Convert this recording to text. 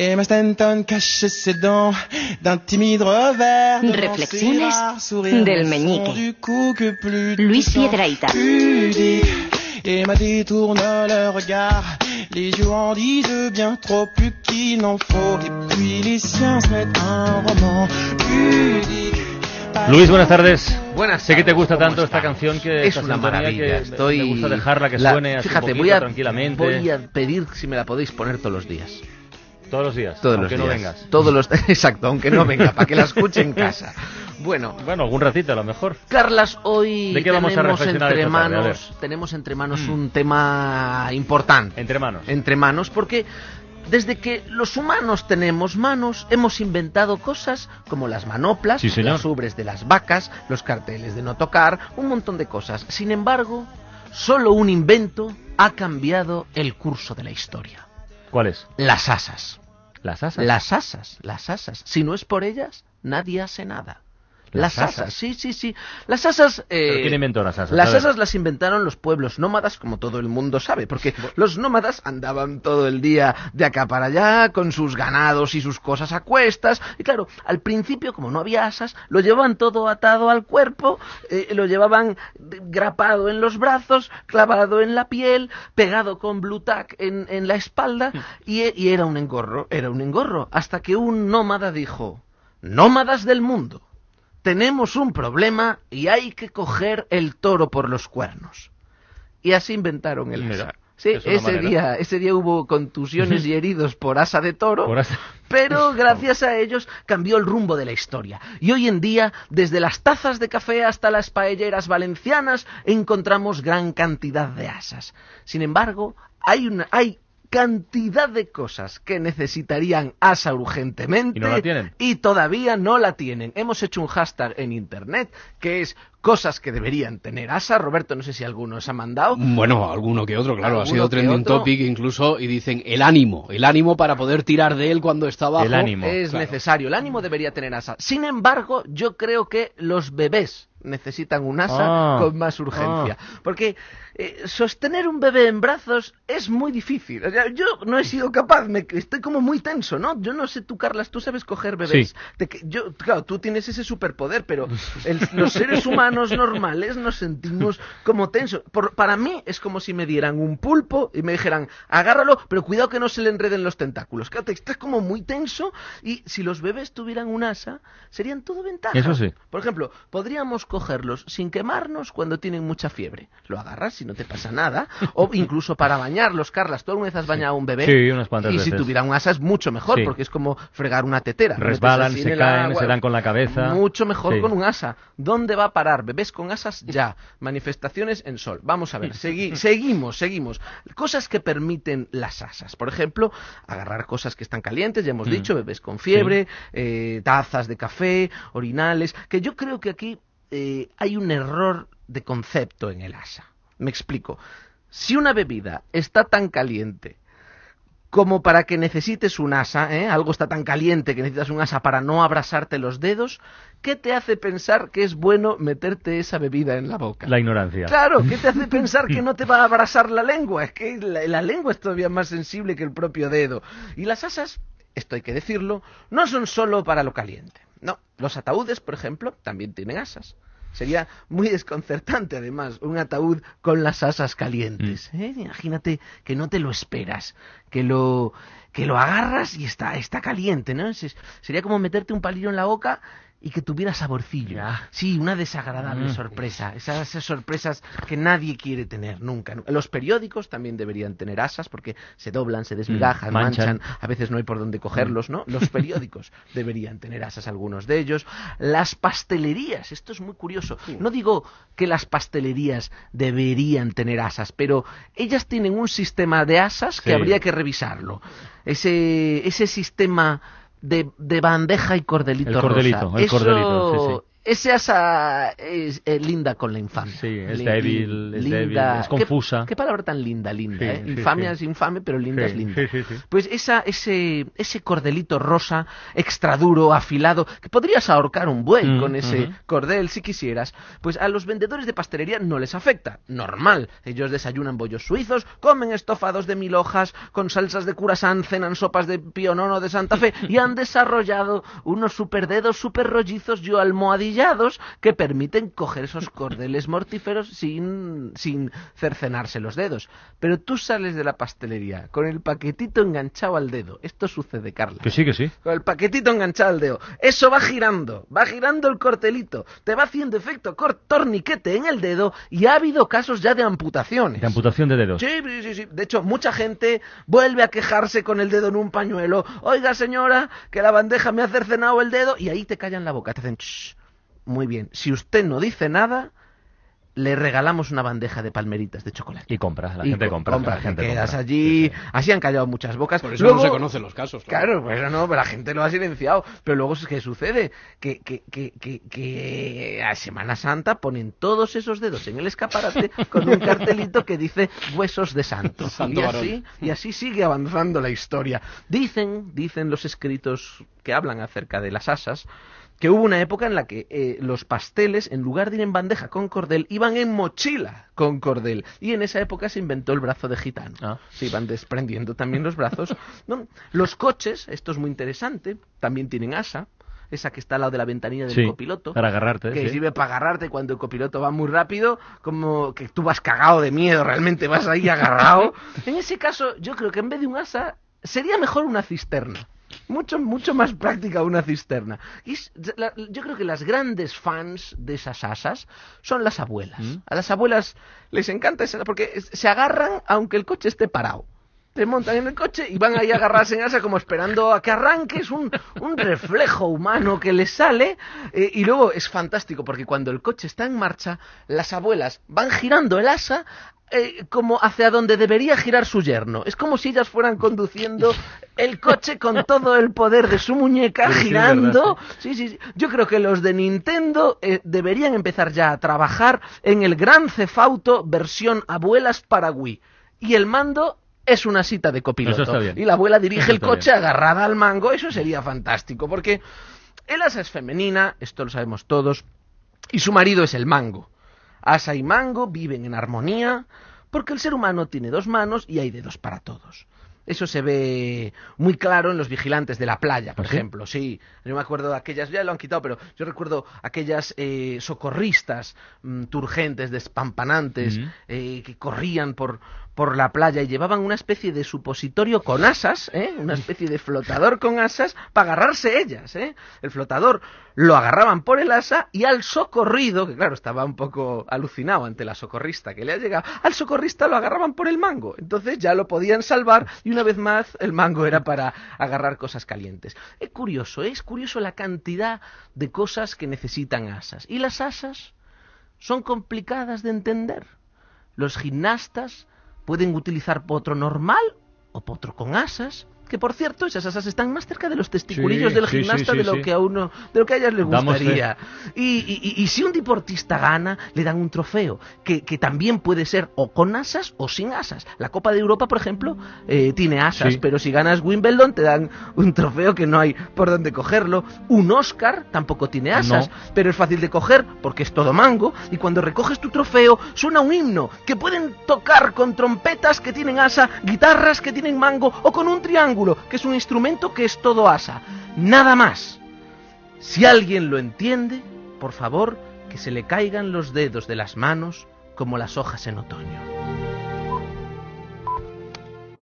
Et ma Stanton cache ses dents d'un timide revers devant ses Reflexiones del meñique. du coup que plus Luis touchants, Piedrahita. pudiques. Et ma détourne le regard, les yeux en disent bien trop plus qu'il n'en faut. Et puis les siens se mettent un roman pudique. Luis, buenas tardes. Buenas Sé que te gusta ¿cómo tanto esta canción que es esta una maravilla. que Estoy me gusta dejarla que la- suene así Fíjate, un voy poquito a tranquilamente. voy a pedir si me la podéis poner todos los días. Todos los días, Todos aunque los no días. vengas. Todos los exacto, aunque no venga, para que la escuche en casa. Bueno, Bueno, algún ratito a lo mejor. Carlas, hoy ¿De qué vamos a tenemos reflexionar entre tarde? A manos, tenemos entre manos un tema importante. Entre manos. entre manos, porque desde que los humanos tenemos manos, hemos inventado cosas como las manoplas, Sí, las ubres de las vacas, los carteles de no tocar, un montón de cosas. Sin embargo, solo un invento ha cambiado el curso de la historia. ¿Cuál es? Las asas. Las asas. Las asas, las asas. Si no es por ellas, nadie hace nada. Las Las, asas. asas, sí, sí, sí. Las asas... eh, ¿Pero quién inventó las asas? Las asas las inventaron los pueblos nómadas, como todo el mundo sabe, porque los nómadas andaban todo el día de acá para allá, con sus ganados y sus cosas a cuestas, y claro, al principio, como no había asas, lo llevaban todo atado al cuerpo, eh, lo llevaban grapado en los brazos, clavado en la piel, pegado con blue tack en, en la espalda, y, e- y era un engorro, era un engorro, hasta que un nómada dijo, nómadas del mundo, tenemos un problema y hay que coger el toro por los cuernos. Y así inventaron el Mira, asa. Sí, es una ese manera. día, ese día hubo contusiones y heridos por asa de toro, asa- pero gracias a ellos cambió el rumbo de la historia. Y hoy en día, desde las tazas de café hasta las paelleras valencianas, encontramos gran cantidad de asas. Sin embargo, hay una, hay cantidad de cosas que necesitarían asa urgentemente ¿Y no la tienen? y todavía no la tienen. Hemos hecho un hashtag en internet que es cosas que deberían tener asa. Roberto, no sé si alguno os ha mandado. Bueno, alguno que otro, claro, ha sido trending topic incluso y dicen el ánimo, el ánimo para poder tirar de él cuando está abajo. El ánimo. es claro. necesario. El ánimo debería tener asa. Sin embargo, yo creo que los bebés necesitan un asa Ah, con más urgencia. Porque eh, sostener un bebé en brazos es muy difícil. O sea, yo no he sido capaz, me, estoy como muy tenso, ¿no? Yo no sé tú, Carlas, tú sabes coger bebés. Sí. Te que- yo, claro, tú tienes ese superpoder, pero el- los seres humanos normales nos sentimos como tensos. Por- para mí es como si me dieran un pulpo y me dijeran, agárralo, pero cuidado que no se le enreden los tentáculos. Claro, estás como muy tenso y si los bebés tuvieran un asa, serían todo ventajas. Eso sí. Por ejemplo, podríamos cogerlos sin quemarnos cuando tienen mucha fiebre. Lo agarras y no te pasa nada. O incluso para bañarlos, Carlas. ¿Tú alguna vez has bañado a un bebé? Sí, unas cuantas Y si veces. tuviera un asa es mucho mejor, Sí. porque es como fregar una tetera. Resbalan, se caen, agua. se dan con la cabeza. Mucho mejor Sí. con un asa. ¿Dónde va a parar? ¿Bebés con asas? Ya. Manifestaciones en sol. Vamos a ver. segui- seguimos, seguimos. Cosas que permiten las asas. Por ejemplo, agarrar cosas que están calientes, ya hemos Mm. dicho, bebés con fiebre, eh, tazas de café, orinales. Que yo creo que aquí eh, hay un error de concepto en el asa. Me explico. Si una bebida está tan caliente como para que necesites un asa, ¿eh? algo está tan caliente que necesitas un asa para no abrasarte los dedos, ¿qué te hace pensar que es bueno meterte esa bebida en la boca? La ignorancia. Claro, ¿qué te hace pensar que no te va a abrasar la lengua? Es que la, la lengua es todavía más sensible que el propio dedo. Y las asas, esto hay que decirlo, no son solo para lo caliente. No, los ataúdes, por ejemplo, también tienen asas. Sería muy desconcertante, además, un ataúd con las asas calientes. ¿eh? Imagínate que no te lo esperas, que lo, que lo agarras y está, está caliente, ¿no? Sería como meterte un palillo en la boca y que tuviera saborcillo. Ya. Sí, una desagradable Mm. sorpresa. Esas, esas sorpresas que nadie quiere tener nunca. Los periódicos también deberían tener asas porque se doblan, se desmigajan, Mm, manchan. manchan. A veces no hay por dónde cogerlos, ¿no? Los periódicos deberían tener asas algunos de ellos. Las pastelerías, esto es muy curioso. No digo que las pastelerías deberían tener asas, pero ellas tienen un sistema de asas que habría que revisarlo. Ese, ese sistema de, de bandeja y cordelito El cordelito, rosa. el Eso- cordelito, sí, ese asa es, eh, linda con la infamia. Sí, es Li- débil, es débil, es ¿Qué- confusa. Qué, palabra tan linda, linda, Sí, ¿eh? sí, Infamia sí. es infame, pero linda es linda. Pues esa, ese, ese cordelito rosa, extra duro, afilado, que podrías ahorcar un buey Mm, con ese ujú. cordel si quisieras, pues a los vendedores de pastelería no les afecta. Normal. Ellos desayunan bollos suizos, comen estofados de mil hojas, con salsas de curasán, cenan sopas de pionono de Santa Fe y han desarrollado unos superdedos super rollizos y que permiten coger esos cordeles mortíferos sin, sin cercenarse los dedos. Pero tú sales de la pastelería con el paquetito enganchado al dedo. Esto sucede, Carla. Que sí, que sí. Con el paquetito enganchado al dedo. Eso va girando, va girando el cortelito, te va haciendo efecto torniquete en el dedo y ha habido casos ya de amputaciones. De amputación de dedos. Sí, sí, sí, sí. De hecho, mucha gente vuelve a quejarse con el dedo en un pañuelo. Oiga, señora, que la bandeja me ha cercenado el dedo. Y ahí te callan la boca, te hacen... "Shh". Muy bien. Si usted no dice nada, le regalamos una bandeja de palmeritas de chocolate. Y compra, la Y gente co- compra. compra, la gente te quedas compra. allí. Sí, sí. Así han callado muchas bocas. Por eso Luego- no se conocen los casos. Claro, pues no, pero la gente lo ha silenciado. Pero luego, ¿qué sucede? Que, que, que, que, que a Semana Santa ponen todos esos dedos en el escaparate con un cartelito que dice huesos de santo. Santo y, así, y así sigue avanzando la historia. Dicen, dicen los escritos que hablan acerca de las asas, que hubo una época en la que eh, los pasteles, en lugar de ir en bandeja con cordel, iban en mochila con cordel. Y en esa época se inventó el brazo de gitano. Ah. Se iban desprendiendo también los brazos. ¿no? Los coches, esto es muy interesante, también tienen asa. Esa que está al lado de la ventanilla del Sí, copiloto. para agarrarte, Que sí. sirve para agarrarte cuando el copiloto va muy rápido, como que tú vas cagado de miedo, realmente vas ahí agarrado. en ese caso, yo creo que en vez de un asa, sería mejor una cisterna. Mucho, mucho más práctica una cisterna. Y es- la- yo creo que las grandes fans de esas asas son las abuelas. ¿Mm? A las abuelas les encanta esa, porque se agarran aunque el coche esté parado. Se montan en el coche y van ahí a agarrarse en asa como esperando a que arranque. Es un, un reflejo humano que les sale. eh, y luego es fantástico porque cuando el coche está en marcha, las abuelas van girando el asa eh, como hacia donde debería girar su yerno. Es como si ellas fueran conduciendo el coche con todo el poder de su muñeca Pero girando. Sí, sí, sí. Yo creo que los de Nintendo eh, deberían empezar ya a trabajar en el Gran Cefauto versión abuelas para Wii. Y el mando es una cita de copiloto. Eso está bien. Y la abuela dirige el coche bien. agarrada al mango. Eso sería fantástico. Porque el asa es femenina, esto lo sabemos todos. Y su marido es el mango. Asa y mango viven en armonía porque el ser humano tiene dos manos y hay dedos para todos. Eso se ve muy claro en los vigilantes de la playa, por ¿Ah, sí? ejemplo. Sí, yo me acuerdo de aquellas, ya lo han quitado, pero yo recuerdo aquellas eh, socorristas mm, turgentes, despampanantes, eh, que corrían por, por la playa y llevaban una especie de supositorio con asas, ¿eh? una especie de flotador con asas para agarrarse ellas. ¿eh? El flotador lo agarraban por el asa y al socorrido, que claro, estaba un poco alucinado ante la socorrista que le ha llegado, al socorrista lo agarraban por el mango. Entonces ya lo podían salvar y una vez más el mango era para agarrar cosas calientes. Es curioso, ¿eh? es curioso la cantidad de cosas que necesitan asas. Y las asas son complicadas de entender. Los gimnastas pueden utilizar potro normal o potro con asas. Que por cierto, esas asas están más cerca de los testiculillos Sí, del sí, gimnasta sí, de lo que a uno, de lo que a ellas les gustaría. Y, y- y- si un deportista gana, le dan un trofeo, que, que también puede ser o con asas o sin asas. La Copa de Europa, por ejemplo, eh, tiene asas, pero si ganas Wimbledon te dan un trofeo que no hay por dónde cogerlo. Un Oscar tampoco tiene asas, No. pero es fácil de coger porque es todo mango y cuando recoges tu trofeo suena un himno que pueden tocar con trompetas que tienen asa, guitarras que tienen mango o con un que es un instrumento que es todo asa. Nada más. Si alguien lo entiende, por favor, que se le caigan los dedos de las manos como las hojas en otoño.